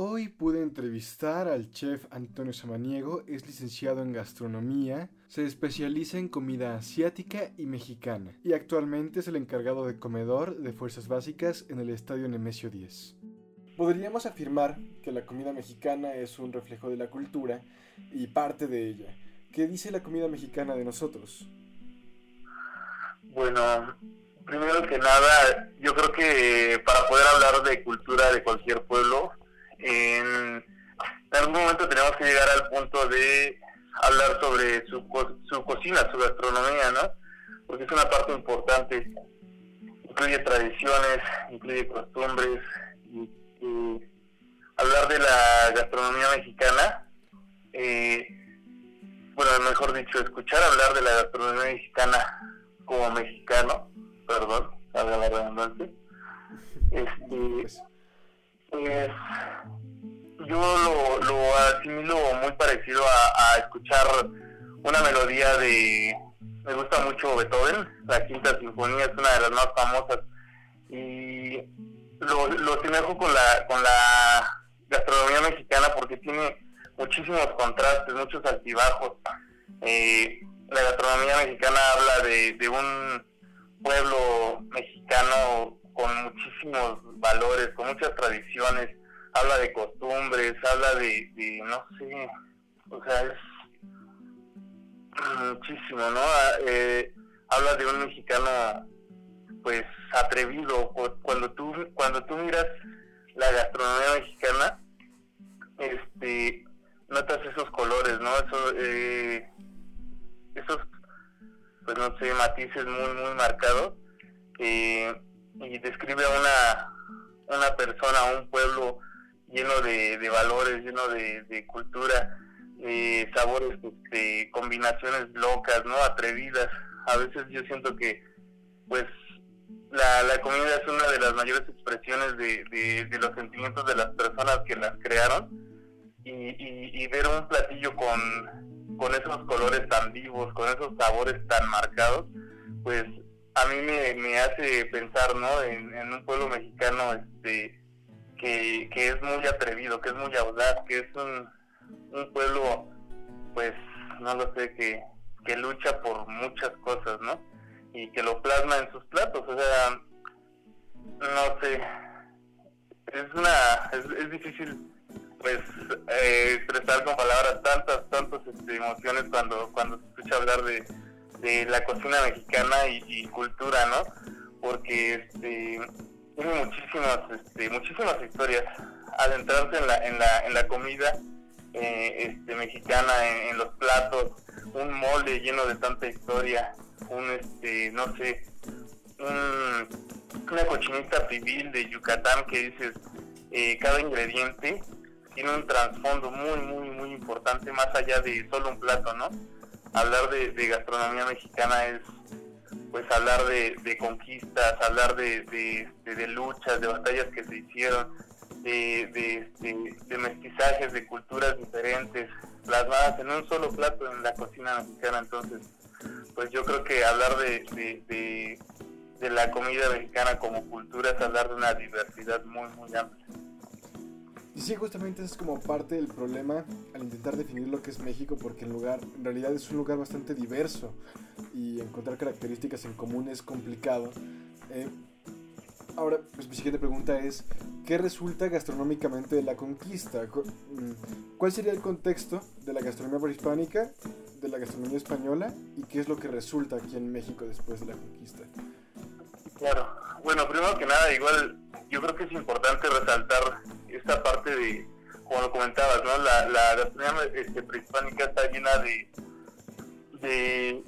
Hoy pude entrevistar al chef Antonio Samaniego, es licenciado en gastronomía, se especializa en comida asiática y mexicana y actualmente es el encargado de comedor de fuerzas básicas en el Estadio Nemesio 10. Podríamos afirmar que la comida mexicana es un reflejo de la cultura y parte de ella. ¿Qué dice la comida mexicana de nosotros? Bueno, primero que nada, yo creo que para poder hablar de cultura de cualquier pueblo, en, algún momento tenemos que llegar al punto de hablar sobre su, su cocina, su gastronomía, ¿no? Porque es una parte importante. Incluye tradiciones, incluye costumbres. Y, hablar de la gastronomía mexicana, eh, bueno, mejor dicho, escuchar hablar de la gastronomía mexicana como mexicano, perdón, salga la redundancia, este, pues yo lo, lo asimilo muy parecido a, escuchar una melodía de me gusta mucho Beethoven, la quinta sinfonía es una de las más famosas y lo, lo asemejo con la con la gastronomía mexicana porque tiene muchísimos contrastes, muchos altibajos. Eh, la gastronomía mexicana habla de, de un pueblo mexicano con muchísimos valores, con muchas tradiciones, habla de costumbres, habla de, no sé, o sea, es muchísimo, ¿no? Ah, eh, habla de un mexicano, pues, atrevido. Cuando tú, cuando tú miras la gastronomía mexicana, este, notas esos colores, ¿no? Eso, eh, esos, pues, no sé, matices muy, muy marcados. Eh, y describe a una, una persona, un pueblo lleno de, de valores, lleno de, de cultura, de sabores, este, combinaciones locas, ¿no? Atrevidas. A veces yo siento que, pues, la, la comida es una de las mayores expresiones de, de, los sentimientos de las personas que las crearon y, y, y ver un platillo con, con esos colores tan vivos, con esos sabores tan marcados, pues a mí me, hace pensar, ¿no? En, un pueblo mexicano este, que, que, es muy atrevido, que es muy audaz, que es un, un pueblo, pues, no lo sé, que, que lucha por muchas cosas, ¿no? Y que lo plasma en sus platos, o sea, no sé, es una, es, difícil pues eh, expresar con palabras tantas, tantas este, emociones cuando, cuando se escucha hablar de, de la cocina mexicana y, cultura, ¿no? Porque este, tiene muchísimas, este, muchísimas historias. Adentrarse en la, en la, en la comida eh, este, mexicana, en, los platos, un molde lleno de tanta historia, un, este, no sé, una cochinita pibil de Yucatán que dices, eh, cada ingrediente tiene un trasfondo muy, muy, muy importante, más allá de solo un plato, ¿no? Hablar de, gastronomía mexicana es pues hablar de, conquistas, hablar de, luchas, de batallas que se hicieron, de, de, mestizajes, de culturas diferentes, plasmadas en un solo plato en la cocina mexicana. Entonces, pues yo creo que hablar de la comida mexicana como cultura es hablar de una diversidad muy, muy amplia. Y sí, justamente es como parte del problema al intentar definir lo que es México, porque en, lugar, en realidad es un lugar bastante diverso y encontrar características en común es complicado. Eh, ahora, pues mi siguiente pregunta es, ¿qué resulta gastronómicamente de la conquista? Mm, ¿Cuál sería el contexto de la gastronomía prehispánica, de la gastronomía española y qué es lo que resulta aquí en México después de la conquista? Claro, bueno, primero que nada, igual yo creo que es importante resaltar esta parte de, como lo comentabas, ¿no? La, la gastronomía este, prehispánica está llena de,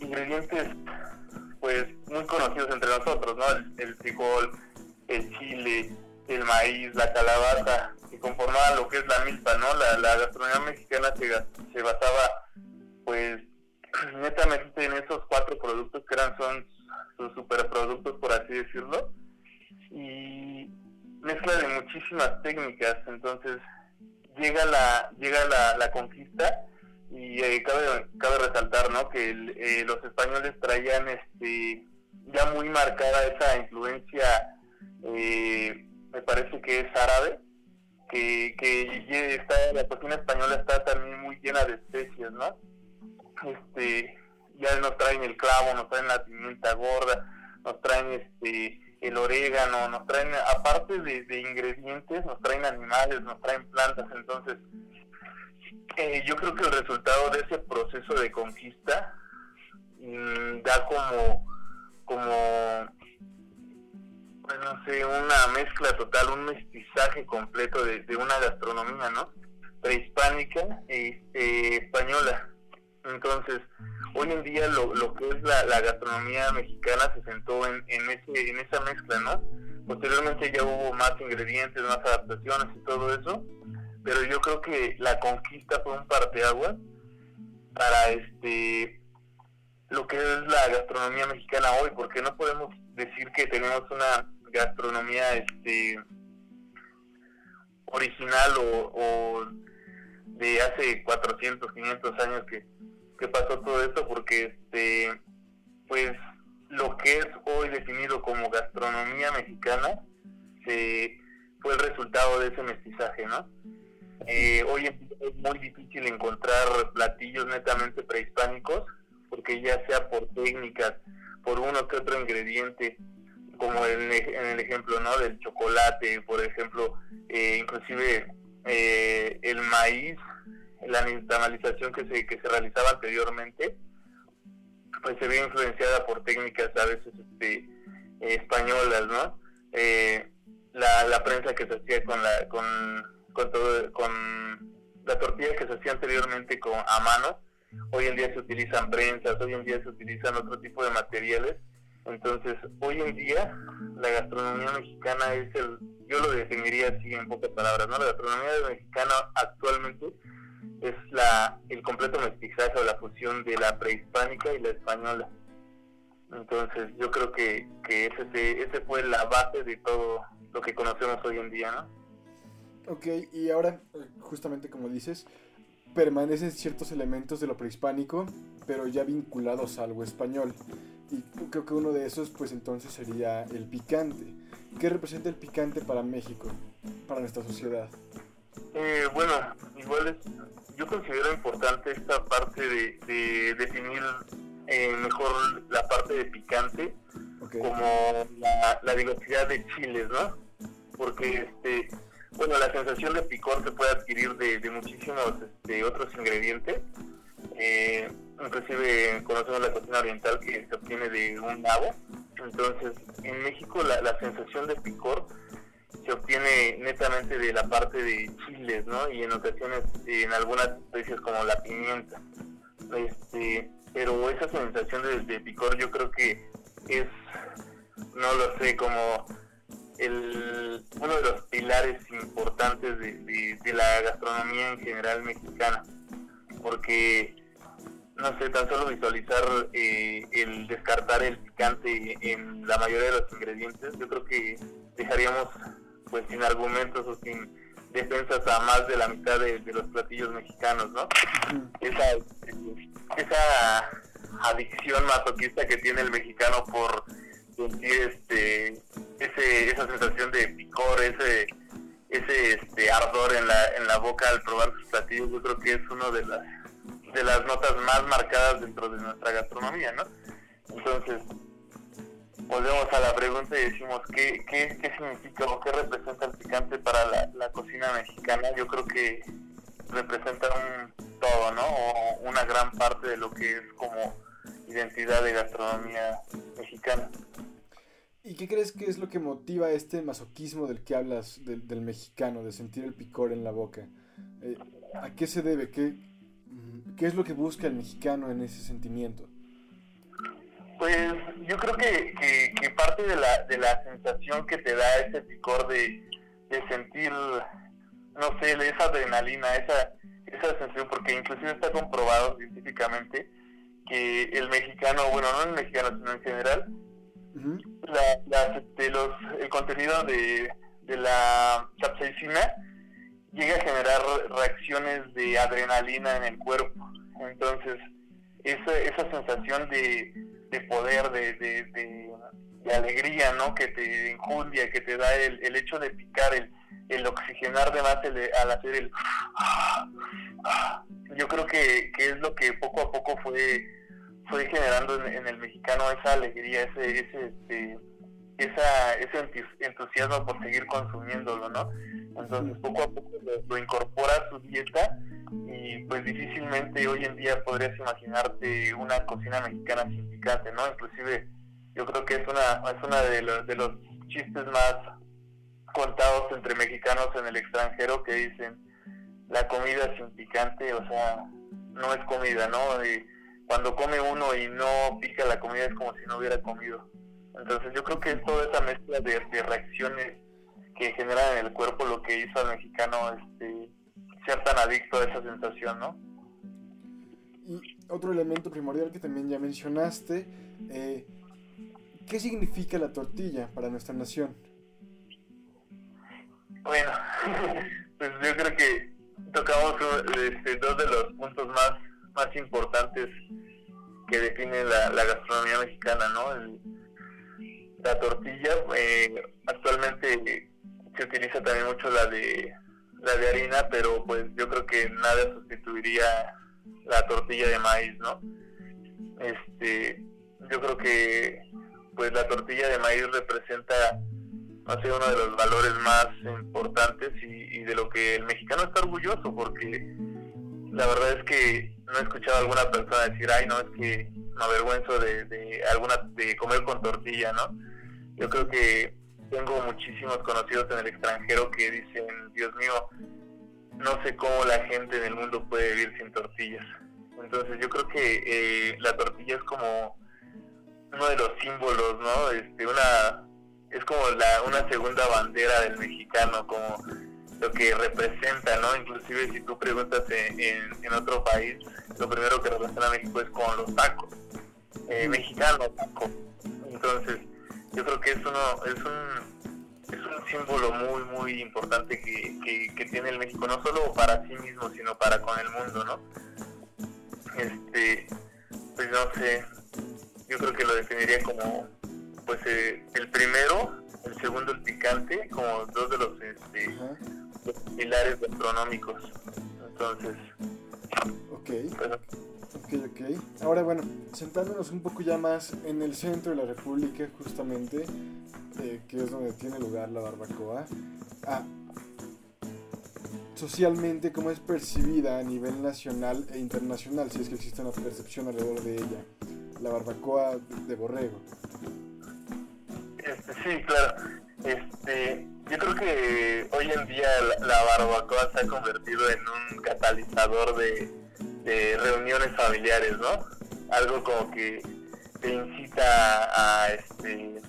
ingredientes pues muy conocidos entre nosotros, ¿no? El, frijol, el chile, el maíz, la calabaza, que conformaban lo que es la milpa, ¿no? La, la gastronomía mexicana se, se basaba pues netamente en esos cuatro productos que eran son sus superproductos, por así decirlo. Y mezcla de muchísimas técnicas, entonces llega la llega la, la conquista y eh, cabe, cabe resaltar ¿no? que eh, los españoles traían este ya muy marcada esa influencia eh, me parece que es árabe que, que está, la cocina española está también muy llena de especies, ¿no? Este, ya nos traen el clavo, nos traen la pimienta gorda, nos traen este el orégano, nos traen, aparte de, ingredientes, nos traen animales, nos traen plantas, entonces eh, yo creo que el resultado de ese proceso de conquista mm, da como, como, pues no sé, una mezcla total, un mestizaje completo de, una gastronomía, ¿no? Prehispánica e española. Entonces, hoy en día lo, lo que es la, gastronomía mexicana se sentó en, en, ese, en esa mezcla, ¿no? Posteriormente ya hubo más ingredientes, más adaptaciones y todo eso, pero yo creo que la conquista fue un parteaguas para este lo que es la gastronomía mexicana hoy, porque no podemos decir que tenemos una gastronomía este original o, o de hace 400, 500 años que que pasó todo esto porque este pues lo que es hoy definido como gastronomía mexicana se, fue el resultado de ese mestizaje, ¿no? Eh, hoy es muy difícil encontrar platillos netamente prehispánicos porque ya sea por técnicas, por uno que otro ingrediente, como en, el ejemplo no del chocolate, por ejemplo, eh, inclusive eh, el maíz la nixtamalización que se, que se realizaba anteriormente, pues se ve influenciada por técnicas a veces este, españolas, ¿no? Eh, la, la prensa que se hacía con la, con, con, todo, con la tortilla que se hacía anteriormente con, a mano, hoy en día se utilizan prensas, hoy en día se utilizan otro tipo de materiales, entonces hoy en día la gastronomía mexicana es el, yo lo definiría así en pocas palabras, ¿no? La gastronomía mexicana actualmente es la, el completo mestizaje o la fusión de la prehispánica y la española. Entonces yo creo que, que ese, ese fue la base de todo lo que conocemos hoy en día, ¿no? Ok, y ahora, justamente como dices, permanecen ciertos elementos de lo prehispánico, pero ya vinculados a algo español. Y creo que uno de esos, pues entonces sería el picante. ¿Qué representa el picante para México, para nuestra sociedad? Eh, bueno, igual es, yo considero importante esta parte de, definir eh, mejor la parte de picante como la, diversidad de chiles, ¿no? Porque, este, bueno, la sensación de picor se puede adquirir de, muchísimos este, otros ingredientes. Eh, inclusive conocemos la cocina oriental que se obtiene de un nabo. Entonces, en México la, la sensación de picor se obtiene netamente de la parte de chiles, ¿no? Y en ocasiones en algunas especies como la pimienta. Este, pero esa sensación de, picor yo creo que es, no lo sé, como el, uno de los pilares importantes de, la gastronomía en general mexicana. Porque, no sé, tan solo visualizar eh, el descartar el picante en la mayoría de los ingredientes, yo creo que dejaríamos pues sin argumentos o sin defensas a más de la mitad de, los platillos mexicanos, ¿no? Esa, esa adicción masoquista que tiene el mexicano por sentir este ese, esa sensación de picor, ese ese este ardor en la en la boca al probar sus platillos, yo creo que es uno de las de las notas más marcadas dentro de nuestra gastronomía, ¿no? Entonces, volvemos a la pregunta y decimos qué, qué, qué significa o qué representa el picante para la, cocina mexicana. Yo creo que representa un todo, ¿no? O una gran parte de lo que es como identidad de gastronomía mexicana. ¿Y qué crees que es lo que motiva este masoquismo del que hablas del, mexicano, de sentir el picor en la boca? Eh, ¿A qué se debe? ¿Qué, ¿Qué es lo que busca el mexicano en ese sentimiento? Pues yo creo que, que, parte de la, de la sensación que te da ese picor de, de sentir, no sé, esa adrenalina, esa, esa sensación, porque inclusive está comprobado científicamente que el mexicano, bueno, no el mexicano, sino en general, la, este, los, el contenido de, de la capsaicina llega a generar reacciones de adrenalina en el cuerpo. Entonces, esa, esa sensación de, de poder, de, de, de, alegría, ¿no? Que te injundia, que te da el, el hecho de picar, el, el oxigenar de más el, al hacer el... Yo creo que, que es lo que poco a poco fue fue generando en, el mexicano esa alegría, ese, ese, este, esa, ese entusiasmo por seguir consumiéndolo, ¿no? Entonces poco a poco lo, incorpora a su dieta y pues difícilmente hoy en día podrías imaginarte una cocina mexicana sin picante, ¿no? Inclusive yo creo que es una, es una de, los, de los chistes más contados entre mexicanos en el extranjero que dicen la comida sin picante, o sea, no es comida, ¿no? cuando come uno y no pica la comida es como si no hubiera comido. Entonces yo creo que es toda esa mezcla de, reacciones que generan en el cuerpo lo que hizo al mexicano este, ser tan adicto a esa sensación, ¿no? Y otro elemento primordial que también ya mencionaste, eh, ¿qué significa la tortilla para nuestra nación? Bueno, pues yo creo que tocamos este, dos de los puntos más, más importantes que definen la, gastronomía mexicana, ¿no? La tortilla, eh, actualmente se utiliza también mucho la de la de harina, pero pues yo creo que nada sustituiría la tortilla de maíz, ¿no? Este, yo creo que pues la tortilla de maíz representa no sé, uno de los valores más importantes y, y de lo que el mexicano está orgulloso porque la verdad es que no he escuchado a alguna persona decir, ay, no, es que me avergüenzo de, de, alguna, de comer con tortilla, ¿no? Yo creo que tengo muchísimos conocidos en el extranjero que dicen, Dios mío, no sé cómo la gente en el mundo puede vivir sin tortillas. Entonces yo creo que eh, la tortilla es como uno de los símbolos, ¿no? Este, una, es como la, una segunda bandera del mexicano, como lo que representa, ¿no? Inclusive si tú preguntas en, en, otro país, lo primero que representa a México es con los tacos, eh, mexicano taco. Entonces, yo creo que es, uno, es, un, es un símbolo muy, muy importante que, que, tiene el México, no solo para sí mismo, sino para con el mundo, ¿no? Este, pues no sé, yo creo que lo definiría como, pues eh, el primero, el segundo el picante, como dos de los este, pilares gastronómicos. Entonces, ok. Ok, ok. Ahora, bueno, sentándonos un poco ya más en el centro de la República, justamente, eh, que es donde tiene lugar la barbacoa. Ah, socialmente, ¿cómo es percibida a nivel nacional e internacional? Si es que existe una percepción alrededor de ella. La barbacoa de borrego. Este, sí, claro. Este, yo creo que hoy en día la, barbacoa se ha convertido en un catalizador de, reuniones familiares, ¿no? Algo como que te incita a, este,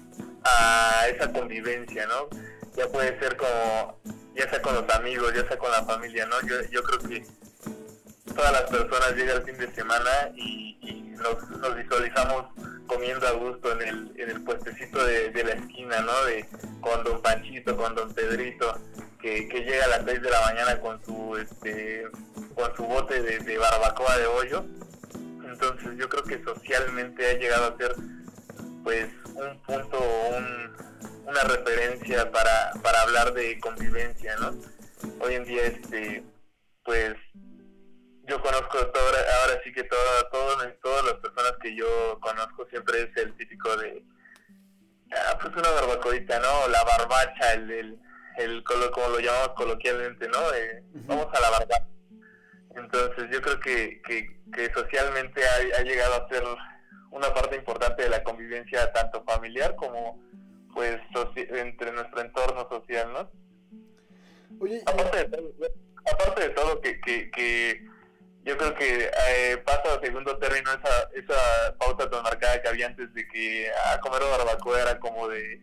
a esa convivencia, ¿no? Ya puede ser como, ya sea con los amigos, ya sea con la familia, ¿no? Yo, yo creo que todas las personas llegan el fin de semana y, nos, nos visualizamos comiendo a gusto en el, en el puestecito de, la esquina, ¿no? De, con don Panchito, con don Pedrito, que, llega a las 6 de la mañana con su, este, con su bote de, barbacoa de hoyo. Entonces yo creo que socialmente ha llegado a ser pues un punto, una referencia para, para hablar de convivencia, ¿no? Hoy en día, este, pues yo conozco todo, ahora sí que todo, todas las personas que yo conozco siempre es el típico de, ah, pues una barbacoita, ¿no? La barbacha, el, el, el, como lo llamamos coloquialmente, ¿no? vamos a la barbacha. Entonces yo creo que, que, socialmente ha, llegado a ser una parte importante de la convivencia tanto familiar como pues entre nuestro entorno social, ¿no? Oye, aparte, de todo, aparte de todo que, que yo creo que eh, pasa a segundo término esa, esa pauta tan marcada que había antes de que a comer barbacoa era como de,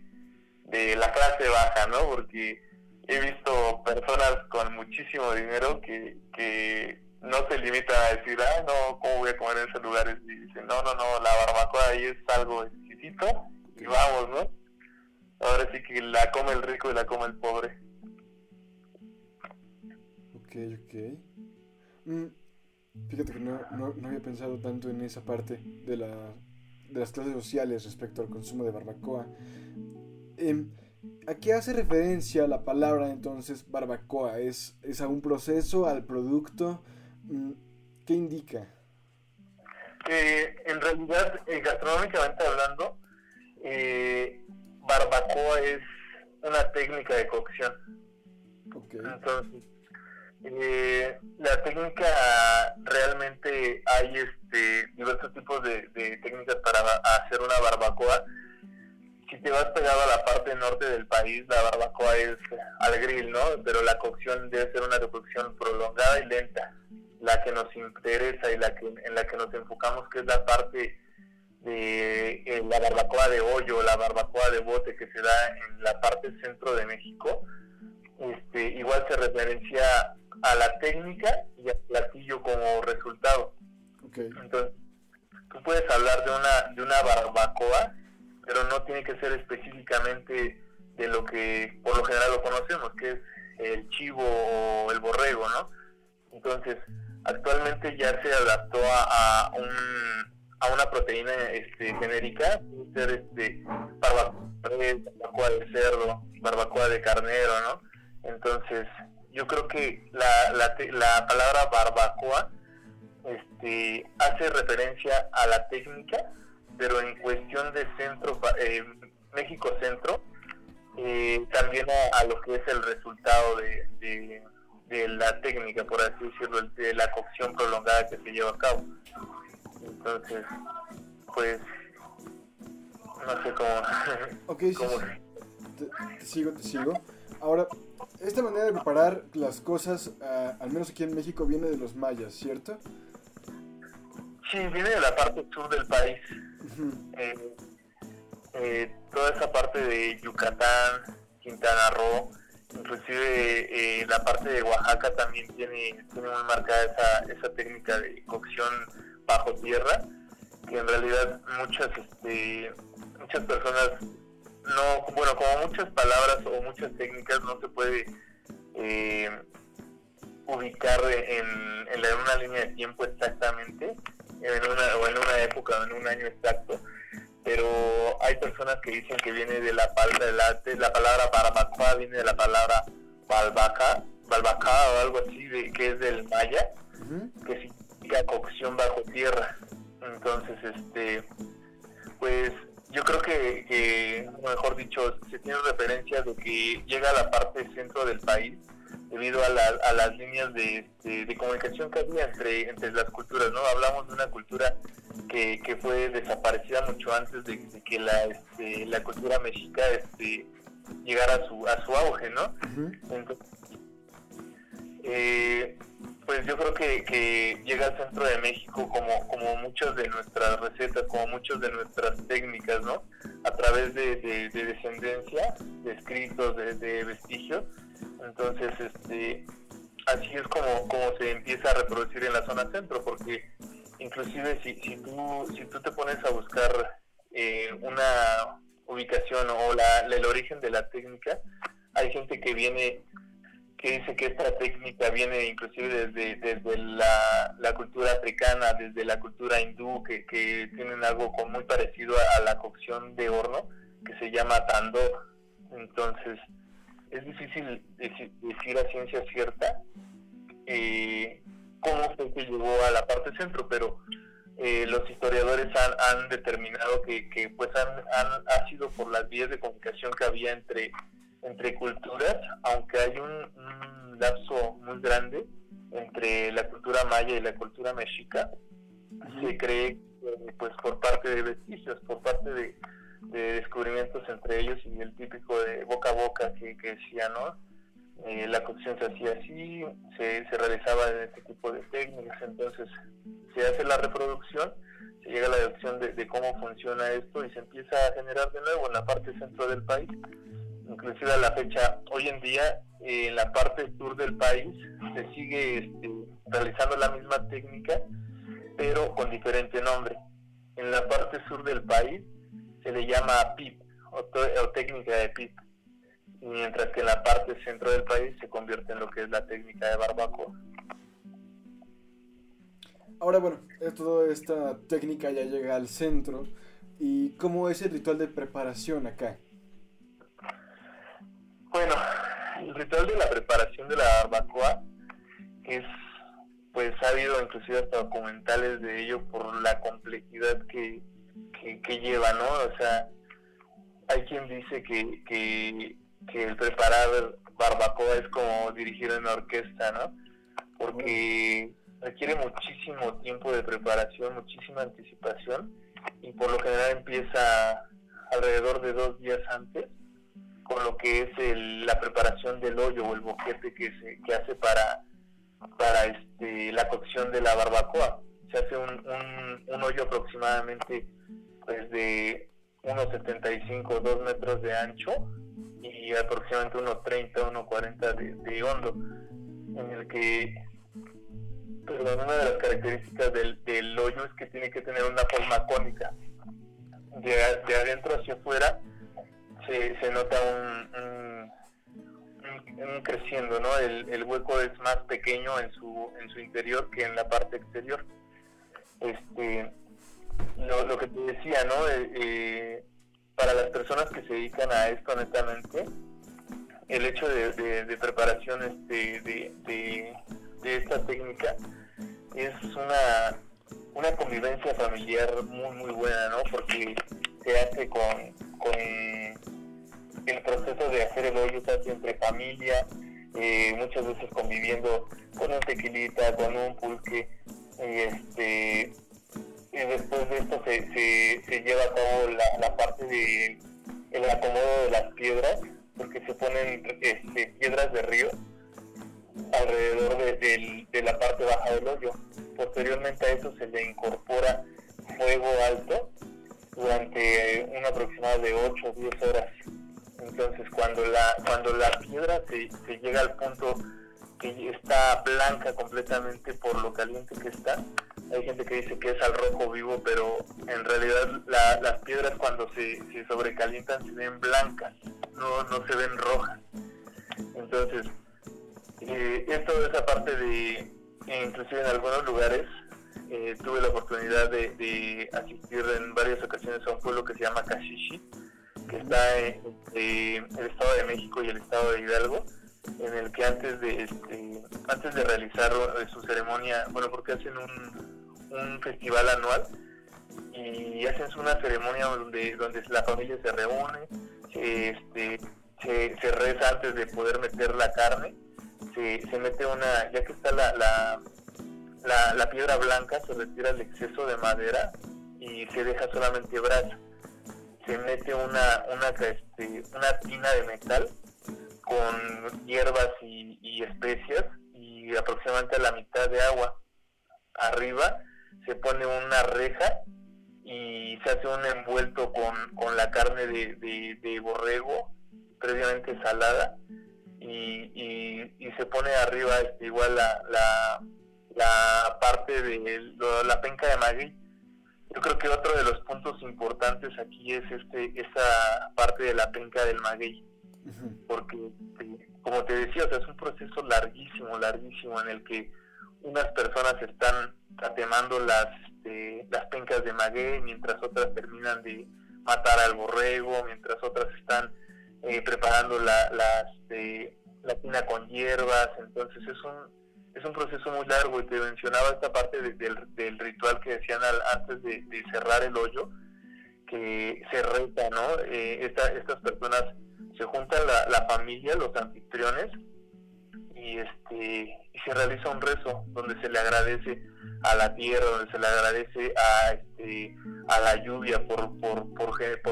de la clase baja, ¿no? Porque he visto personas con muchísimo dinero que, que no se limitan a decir, ah, no, ¿cómo voy a comer en esos lugares? Y dicen, no, no, no, la barbacoa ahí es algo exquisito y vamos, ¿no? Ahora sí que la come el rico y la come el pobre. Ok, ok. Mm, Fíjate que no, no, había pensado tanto en esa parte de la de las clases sociales respecto al consumo de barbacoa. Em, ¿A qué hace referencia la palabra entonces barbacoa? ¿Es, ¿Es a un proceso, al producto? Mm, ¿Qué indica? Eh, en realidad, eh, gastronómicamente hablando, eh, barbacoa es una técnica de cocción. Entonces, la técnica realmente hay este diversos tipos de, de técnicas para hacer una barbacoa si te vas pegado a la parte norte del país, la barbacoa es al grill, ¿no? Pero la cocción debe ser una cocción prolongada y lenta. La que nos interesa y la que en la que nos enfocamos, que es la parte de eh, la barbacoa de hoyo, la barbacoa de bote que se da en la parte centro de México, este, igual se referencia a la técnica y al platillo como resultado. Entonces, tú puedes hablar de una, de una barbacoa pero no tiene que ser específicamente de lo que por lo general lo conocemos, que es el chivo o el borrego, ¿no? Entonces, actualmente ya se adaptó a, un, a una proteína este, genérica, puede ser este, barbacoa de cerdo, barbacoa de carnero, ¿no? Entonces, yo creo que la, la, la palabra barbacoa este, hace referencia a la técnica pero en cuestión de centro, eh, México Centro, eh, también a, lo que es el resultado de, de, la técnica, por así decirlo, de la cocción prolongada que se lleva a cabo. Entonces, pues, no sé cómo... Ok, sí, Te, sigo, te sigo. Ahora, esta manera de preparar las cosas, ah, al menos aquí en México, viene de los mayas, ¿cierto? Sí, viene de la parte sur del país. Eh, eh, toda esa parte de Yucatán, Quintana Roo, inclusive eh, la parte de Oaxaca también tiene, tiene muy marcada esa, esa técnica de cocción bajo tierra, que en realidad muchas, este, muchas personas no, bueno, como muchas palabras o muchas técnicas no se puede ubicar en, en, una línea de tiempo exactamente, en una, o en una época en un año exacto, pero hay personas que dicen que viene de la, de la, palabra barbacoa, viene de la palabra balbaca, balbaca o algo así, de, que es del maya, que significa cocción bajo tierra. Entonces, este, pues yo creo que, que, mejor dicho, se tiene referencia de que llega a la parte centro del país debido a, a las líneas de, de, comunicación que había entre, entre las culturas, ¿no? Hablamos de una cultura que, que fue desaparecida mucho antes de, que la, este, la cultura mexica este, llegara a su, a su auge, ¿no? eh, pues yo creo que, que, llega al centro de México como, como muchas de nuestras recetas, como muchas de nuestras técnicas, ¿no? A través de, de, descendencia, de escritos, de, de vestigios, entonces, este, así es como, como se empieza a reproducir en la zona centro, porque inclusive si, si, tú, si tú te pones a buscar eh, una ubicación o la, el origen de la técnica, hay gente que viene que dice que esta técnica viene inclusive desde, desde la, la cultura africana, desde la cultura hindú, que, que tienen algo muy parecido a, a, la cocción de horno, que se llama tandoor. Entonces, es difícil decir, a ciencia cierta eh, cómo fue que llegó a la parte centro, pero eh, los historiadores han, determinado que, que pues han, ha sido por las vías de comunicación que había entre, entre culturas, aunque hay un, lapso muy grande entre la cultura maya y la cultura mexica, se cree pues por parte de vestigios, por parte de, de descubrimientos entre ellos y el típico de boca a boca que, decía, ¿no? Eh, la cocción se hacía así, se, se realizaba en este tipo de técnicas, entonces se hace la reproducción, se llega a la deducción de, cómo funciona esto y se empieza a generar de nuevo en la parte centro del país, inclusive a la fecha, hoy en día en la parte sur del país se sigue este, realizando la misma técnica, pero con diferente nombre. En la parte sur del país se le llama PIP o, técnica de PIP, mientras que en la parte centro del país se convierte en lo que es la técnica de barbacoa. Ahora bueno, toda esta técnica ya llega al centro. ¿Y cómo es el ritual de preparación acá? Bueno, el ritual de la preparación de la barbacoa es, pues ha habido inclusive hasta documentales de ello por la complejidad que, que, lleva, ¿no? O sea, hay quien dice que, que, que el preparar barbacoa es como dirigir una orquesta, ¿no? Porque requiere muchísimo tiempo de preparación, muchísima anticipación y por lo general empieza alrededor de dos días antes con lo que es la preparación del hoyo o el boquete que se que hace para para este la cocción de la barbacoa se hace un, un, hoyo aproximadamente pues de 1,75 2 metros de ancho y aproximadamente 1,30 1,40 de, de hondo en el que perdón, una de las características del, del hoyo es que tiene que tener una forma cónica de, de adentro hacia afuera se, nota un, un, creciendo, ¿no? El, el, hueco es más pequeño en su, en su interior que en la parte exterior. Este, lo, lo que te decía, ¿no? Eh, para las personas que se dedican a esto netamente, el hecho de, de, preparación este, de, de, de, esta técnica es una, una convivencia familiar muy, muy buena, ¿no? Porque se hace con, con el proceso de hacer el hoyo se hace entre familia, eh, muchas veces conviviendo con un tequilita, con un pulque, este, y después de esto se, se, lleva a cabo la, parte de el acomodo de las piedras, porque se ponen este, piedras de río alrededor de, de, la parte baja del hoyo. Posteriormente a eso se le incorpora fuego alto durante un aproximado de 8 o 10 horas. Entonces, cuando la, cuando la piedra se, se llega al punto que está blanca completamente por lo caliente que está, hay gente que dice que es al rojo vivo, pero en realidad las piedras cuando se, sobrecalientan se ven blancas, no, no se ven rojas. Entonces, eh, esto esa parte de, inclusive en algunos lugares, eh, tuve la oportunidad de, asistir en varias ocasiones a un pueblo que se llama Kashishi, que está en el Estado de México y el Estado de Hidalgo, en el que antes de este, antes de realizar eh, su ceremonia, bueno, porque hacen un, un festival anual y hacen una ceremonia donde donde la familia se reúne, se, este, se, reza antes de poder meter la carne, se, se mete una, ya que está la, la, la, la piedra blanca, se retira el exceso de madera y se deja solamente brasa. Se mete una, una, este, una tina de metal con hierbas y, especias y aproximadamente a la mitad de agua. Arriba se pone una reja y se hace un envuelto con, la carne de, borrego previamente salada y, y, se pone arriba este, igual la, la, la parte de la penca de maguey yo creo que otro de los puntos importantes aquí es este esa parte de la penca del maguey, porque este, como te decía, es un proceso larguísimo, larguísimo en el que unas personas están tatemando las este, las pencas de maguey mientras otras terminan de matar al borrego, mientras otras están eh, preparando la, este, la tina con hierbas, entonces es un es un proceso muy largo. Y te mencionaba esta parte del, ritual que decían antes de, cerrar el hoyo, que se reta, ¿no? Eh, estas personas se juntan la, familia, los anfitriones, y este y se realiza un rezo donde se le agradece a la tierra, donde se le agradece a este, a la lluvia por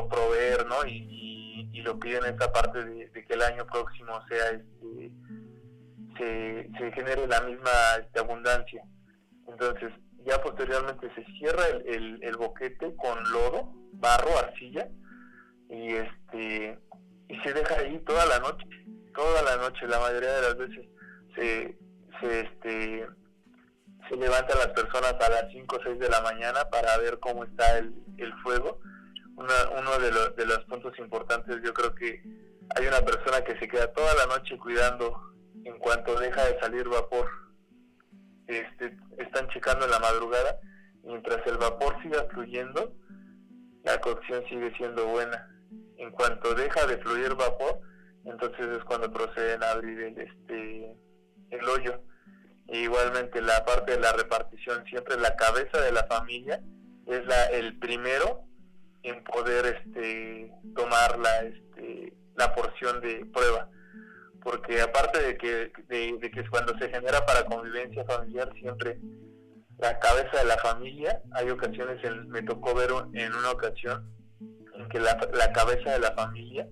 proveer, ¿no? Y, lo piden esta parte de, que el año próximo sea este se, se genere la misma este, abundancia. Entonces, ya posteriormente se cierra el, boquete con lodo, barro, arcilla, y este y se deja ahí toda la noche, toda la noche, la mayoría de las veces se, se este se levantan las personas a las 5 o 6 de la mañana para ver cómo está el, el fuego. uno de, los de los puntos importantes, yo creo que hay una persona que se queda toda la noche cuidando en cuanto deja de salir vapor, este, están checando en la madrugada, mientras el vapor siga fluyendo, la cocción sigue siendo buena. En cuanto deja de fluir vapor, entonces es cuando proceden a abrir el, este, el hoyo. E igualmente la parte de la repartición, siempre la cabeza de la familia es la, el primero en poder este, tomar la, este, la porción de prueba. Porque aparte de que, de, de que cuando se genera para convivencia familiar, siempre la cabeza de la familia, hay ocasiones, en, me tocó ver en una ocasión que la, la cabeza de la familia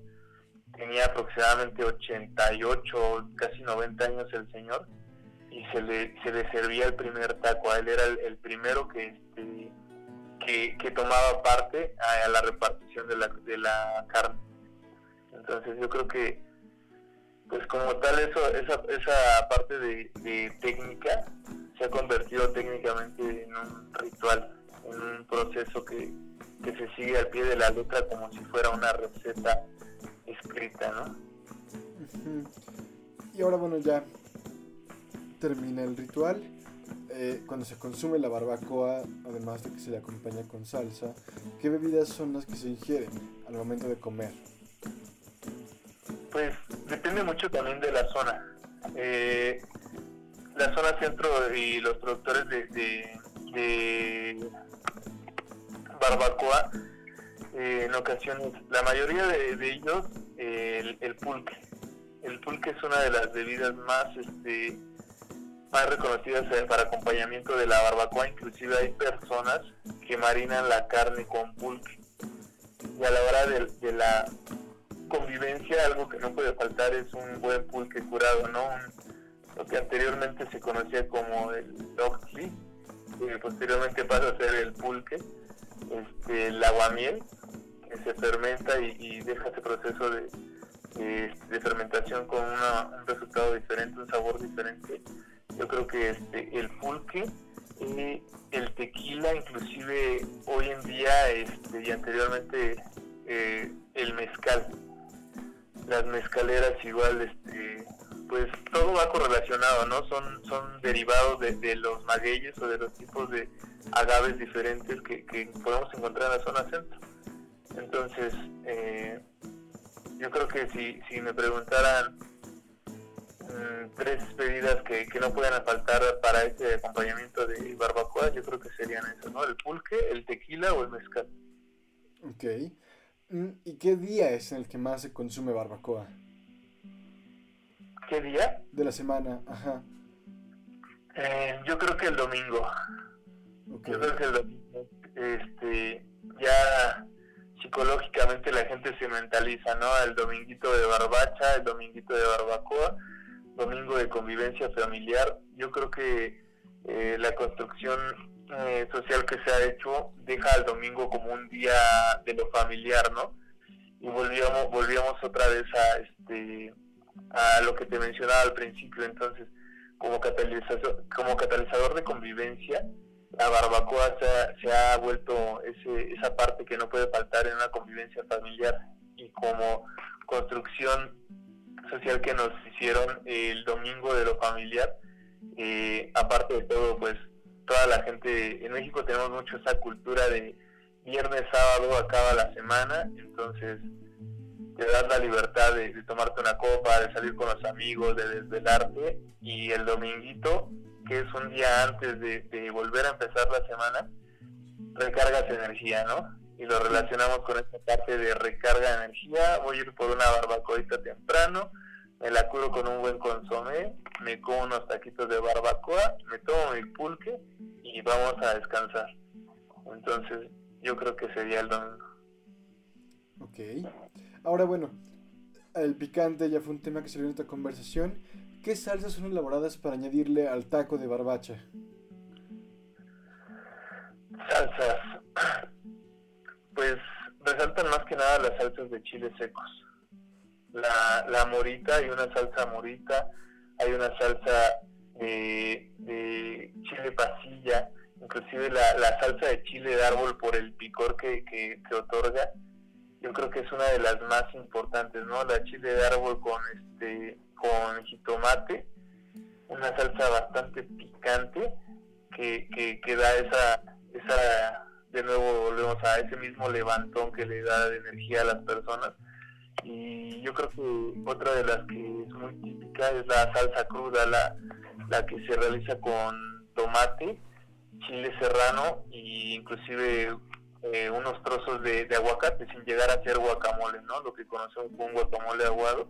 tenía aproximadamente 88, casi 90 años el señor, y se le, se le servía el primer taco, él era el, primero que, este, que, tomaba parte a, la repartición de la, de la carne. Entonces yo creo que, pues como tal, eso, esa, esa parte de técnica se ha convertido técnicamente en un ritual, en un proceso que, que se sigue al pie de la letra como si fuera una receta escrita, ¿no? Y ahora, bueno, ya termina el ritual. Eh, cuando se consume la barbacoa, además de que se le acompaña con salsa, ¿qué bebidas son las que se ingieren al momento de comer? Pues depende mucho también de la zona. Eh, la zona centro y los productores de, de barbacoa eh, en ocasiones, la mayoría de, ellos, el, pulque. El pulque es una de las bebidas más este, más reconocidas eh, para acompañamiento de la barbacoa. Inclusive hay personas que marinan la carne con pulque. Y a la hora de, la convivencia, algo que no puede faltar es un buen pulque curado, ¿no? lo que anteriormente se conocía como el oxli, que posteriormente pasa a ser el pulque, este, el aguamiel, se fermenta y, deja ese proceso de, de, fermentación con un resultado diferente, un sabor diferente. Yo creo que este, el pulque y el tequila, inclusive hoy en día este, y anteriormente eh, el mezcal, las mezcaleras igual, este, pues todo va correlacionado, ¿no? Son, son derivados de, de los magueyes o de los tipos de agaves diferentes que, podemos encontrar en la zona centro. Entonces, eh, yo creo que si, si me preguntaran mm, tres bebidas que, que no puedan faltar para este acompañamiento de barbacoa, yo creo que serían eso, ¿no? El pulque, el tequila o el mezcal. Ok. Mm, ¿Y qué día es en el que más se consume barbacoa? ¿Qué día? De la semana, ajá. Eh, yo creo que el domingo. Yo creo que el domingo. Este, ya psicológicamente la gente se mentaliza, ¿no? El dominguito de barbacha, el dominguito de barbacoa, domingo de convivencia familiar. Yo creo que eh, la construcción eh, social que se ha hecho deja al domingo como un día de lo familiar, ¿no? Y volvíamos, volvíamos otra vez a, este, a lo que te mencionaba al principio, entonces, como catalizador, como catalizador de convivencia, la barbacoa se ha, vuelto ese, esa parte que no puede faltar en una convivencia familiar y como construcción social que nos hicieron el domingo de lo familiar, eh, aparte de todo, pues toda la gente, en México tenemos mucho esa cultura de viernes, sábado, acaba la semana, entonces te das la libertad de, de tomarte una copa, de salir con los amigos, de desvelarte y el dominguito que es un día antes de, volver a empezar la semana, recargas energía, ¿no? Y lo relacionamos con esta parte de recarga de energía. Voy a ir por una barbacoita temprano, me la curo con un buen consomé, me como unos taquitos de barbacoa, me tomo mi pulque y vamos a descansar. Entonces, yo creo que sería el domingo. Ok. Ahora, bueno, el picante ya fue un tema que salió en esta conversación. ¿Qué salsas son elaboradas para añadirle al taco de barbacha? Salsas. Pues resaltan más que nada las salsas de chiles secos. La, la morita, hay una salsa morita, hay una salsa de, chile pasilla, inclusive la, la, salsa de chile de árbol por el picor que, que, que, otorga, yo creo que es una de las más importantes, ¿no? La chile de árbol con este con jitomate, una salsa bastante picante que, que, da esa, esa de nuevo volvemos a ese mismo levantón que le da de energía a las personas. Y yo creo que otra de las que es muy típica es la salsa cruda, la, la que se realiza con tomate, chile serrano e inclusive eh, unos trozos de, aguacate sin llegar a ser guacamole, ¿no? Lo que conocemos como un guacamole aguado.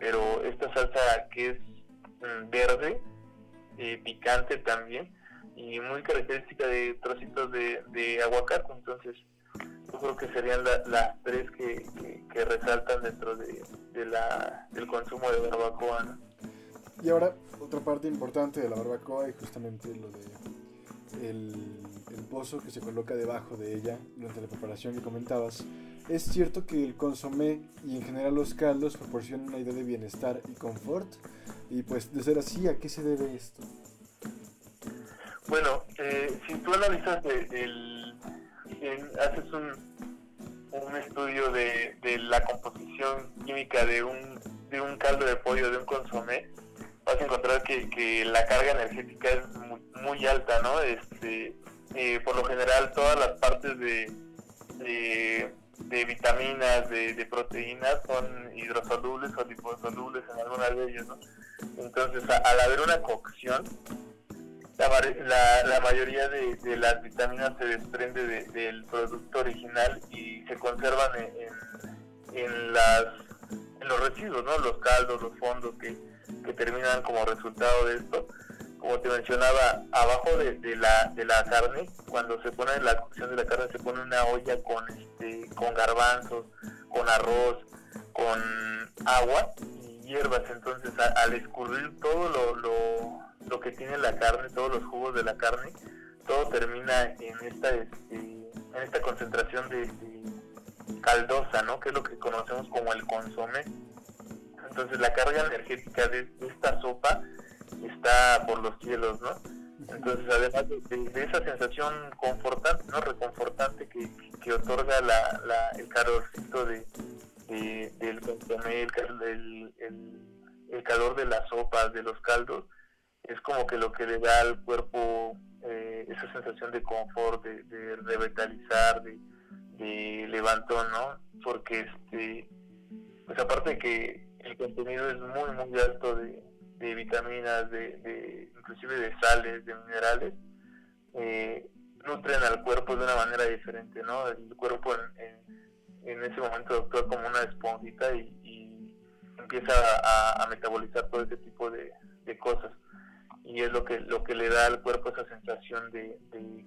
Pero esta salsa que es mm, verde, eh, picante también, y muy característica de trocitos de, aguacate. Entonces, yo creo que serían las tres que, resaltan dentro de, la, del consumo de barbacoa. Y ahora, otra parte importante de la barbacoa y justamente lo de el, pozo que se coloca debajo de ella durante la preparación que comentabas. Es cierto que el consomé y en general los caldos proporcionan una idea de bienestar y confort. Y pues, de ser así, ¿a qué se debe esto? Bueno, eh, si tú analizas el, haces un, un estudio de, la composición química de un, de un caldo de pollo, de un consomé, vas a encontrar que, la carga energética es muy, alta, ¿no? Este, por lo general, todas las partes de, de, vitaminas, de, proteínas son hidrosolubles o liposolubles en algunas de ellas, ¿no? Entonces, al haber una cocción, la, la, mayoría de, las vitaminas se desprende del producto original y se conservan en, en, las, en los residuos, ¿no? los caldos, los fondos que, que terminan como resultado de esto. Como te mencionaba, abajo de, de, la, de la carne, cuando se pone la cocción de la carne, se pone una olla con, este, con garbanzos, con arroz, con agua y hierbas. Entonces, al escurrir todo lo, lo que tiene la carne, todos los jugos de la carne, todo termina en esta, este, en esta concentración de, caldosa, ¿no? Que es lo que conocemos como el consomé. Entonces la carga energética de, esta sopa está por los cielos, ¿no? Entonces además de, esa sensación confortante, ¿no? Reconfortante que, otorga la, el calorcito de, del consomé, el, el calor de las sopas, de los caldos, es como que lo que le da al cuerpo eh, esa sensación de confort, de, revitalizar, de, de, levantón, ¿no? Porque, este, pues aparte de que el contenido es muy, muy alto de, vitaminas, de, inclusive de sales, de minerales, eh, nutren al cuerpo de una manera diferente, ¿no? El cuerpo en, ese momento actúa como una esponjita y, empieza a, metabolizar todo ese tipo de cosas y es lo que lo que le da al cuerpo esa sensación de,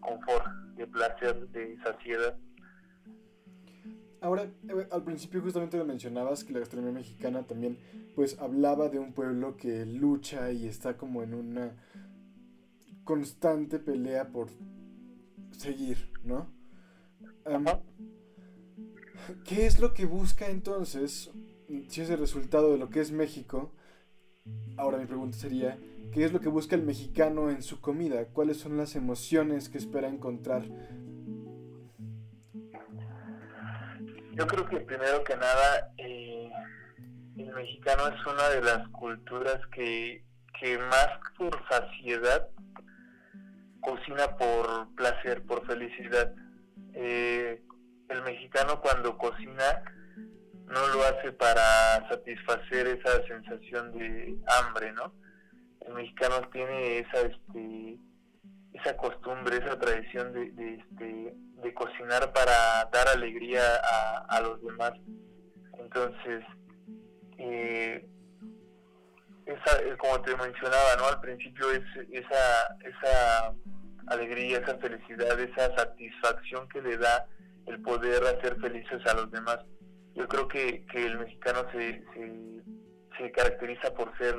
confort, de placer, de saciedad. Ahora, eh, al principio justamente lo mencionabas que la gastronomía mexicana también pues hablaba de un pueblo que lucha y está como en una constante pelea por seguir, ¿no? ¿Qué es lo que busca entonces, si es el resultado de lo que es México? Ahora mi pregunta sería, ¿Qué es lo que busca el mexicano en su comida? ¿Cuáles son las emociones que espera encontrar? Yo creo que primero que nada eh, el mexicano es una de las culturas que, más por saciedad cocina por placer, por felicidad. Eh, el mexicano cuando cocina no lo hace para satisfacer esa sensación de hambre, ¿no? el mexicano tiene esa este esa costumbre, esa tradición de, de, este, de cocinar para dar alegría a, los demás. Entonces, eh, esa, eh, como te mencionaba, ¿no? Al principio es esa, esa alegría, esa felicidad, esa satisfacción que le da el poder hacer felices a los demás. Yo creo que, que el mexicano se, se, se caracteriza por ser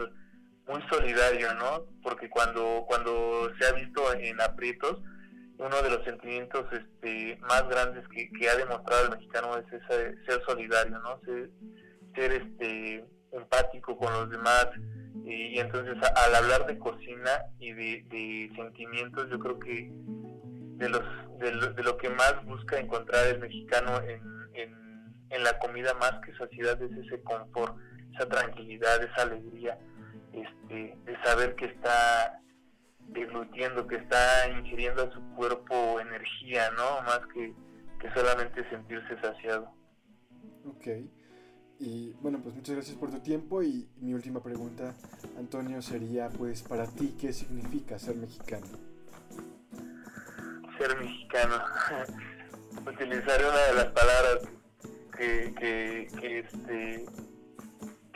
muy solidario, ¿no? Porque cuando, cuando se ha visto en aprietos, uno de los sentimientos este, más grandes que, ha demostrado el mexicano es ese, ser solidario, ¿no? Ser, este, empático con los demás. Y, entonces al hablar de cocina y de, sentimientos, yo creo que de, los, de, lo, que más busca encontrar el mexicano en, en, en la comida más que saciedad es ese confort, esa tranquilidad, esa alegría este, de saber que está deglutiendo, que está ingiriendo a su cuerpo energía, ¿no? Más que, que solamente sentirse saciado. Ok. Y bueno, pues muchas gracias por tu tiempo y mi última pregunta, Antonio, sería pues para ti, ¿qué significa ser mexicano? Ser mexicano. Utilizaré una de las palabras que, que, que, este,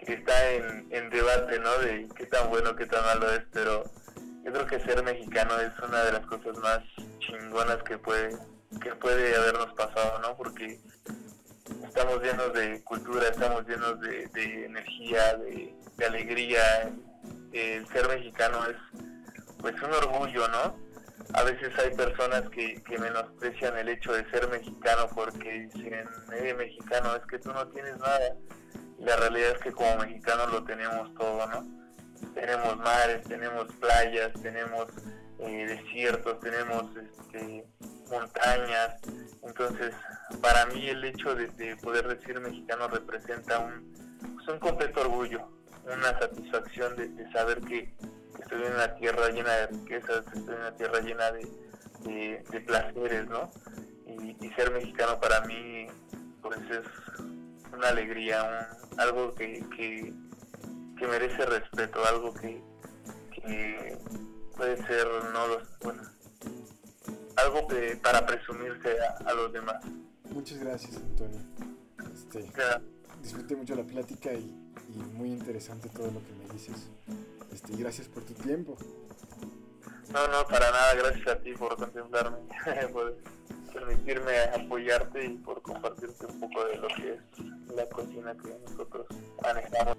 que está en, en debate, ¿no? De qué tan bueno, qué tan malo es, pero yo creo que ser mexicano es una de las cosas más chingonas que puede, que puede habernos pasado, ¿no? Porque estamos llenos de cultura, estamos llenos de, energía, de, alegría. El ser mexicano es pues un orgullo, ¿no? A veces hay personas que, que menosprecian el hecho de ser mexicano porque dicen, eh, mexicano, es que tú no tienes nada. La realidad es que como mexicanos lo tenemos todo, ¿no? Tenemos mares, tenemos playas, tenemos eh, desiertos, tenemos este, montañas. Entonces, para mí el hecho de, poder decir mexicano representa un, pues, un completo orgullo, una satisfacción de, saber que, estoy en una tierra llena de riquezas, estoy en una tierra llena de, de, placeres, ¿no? Y, ser mexicano para mí, pues es una alegría, algo que, que, merece respeto, algo que, puede ser, no los, bueno, algo que, para presumirse a los demás. Muchas gracias, Antonio. Este, disfruté mucho la plática y, muy interesante todo lo que me dices. Este, gracias por tu tiempo. No, no, para nada. Gracias a ti por contemplarme, por permitirme apoyarte y por compartirte un poco de lo que es la cocina que nosotros manejamos.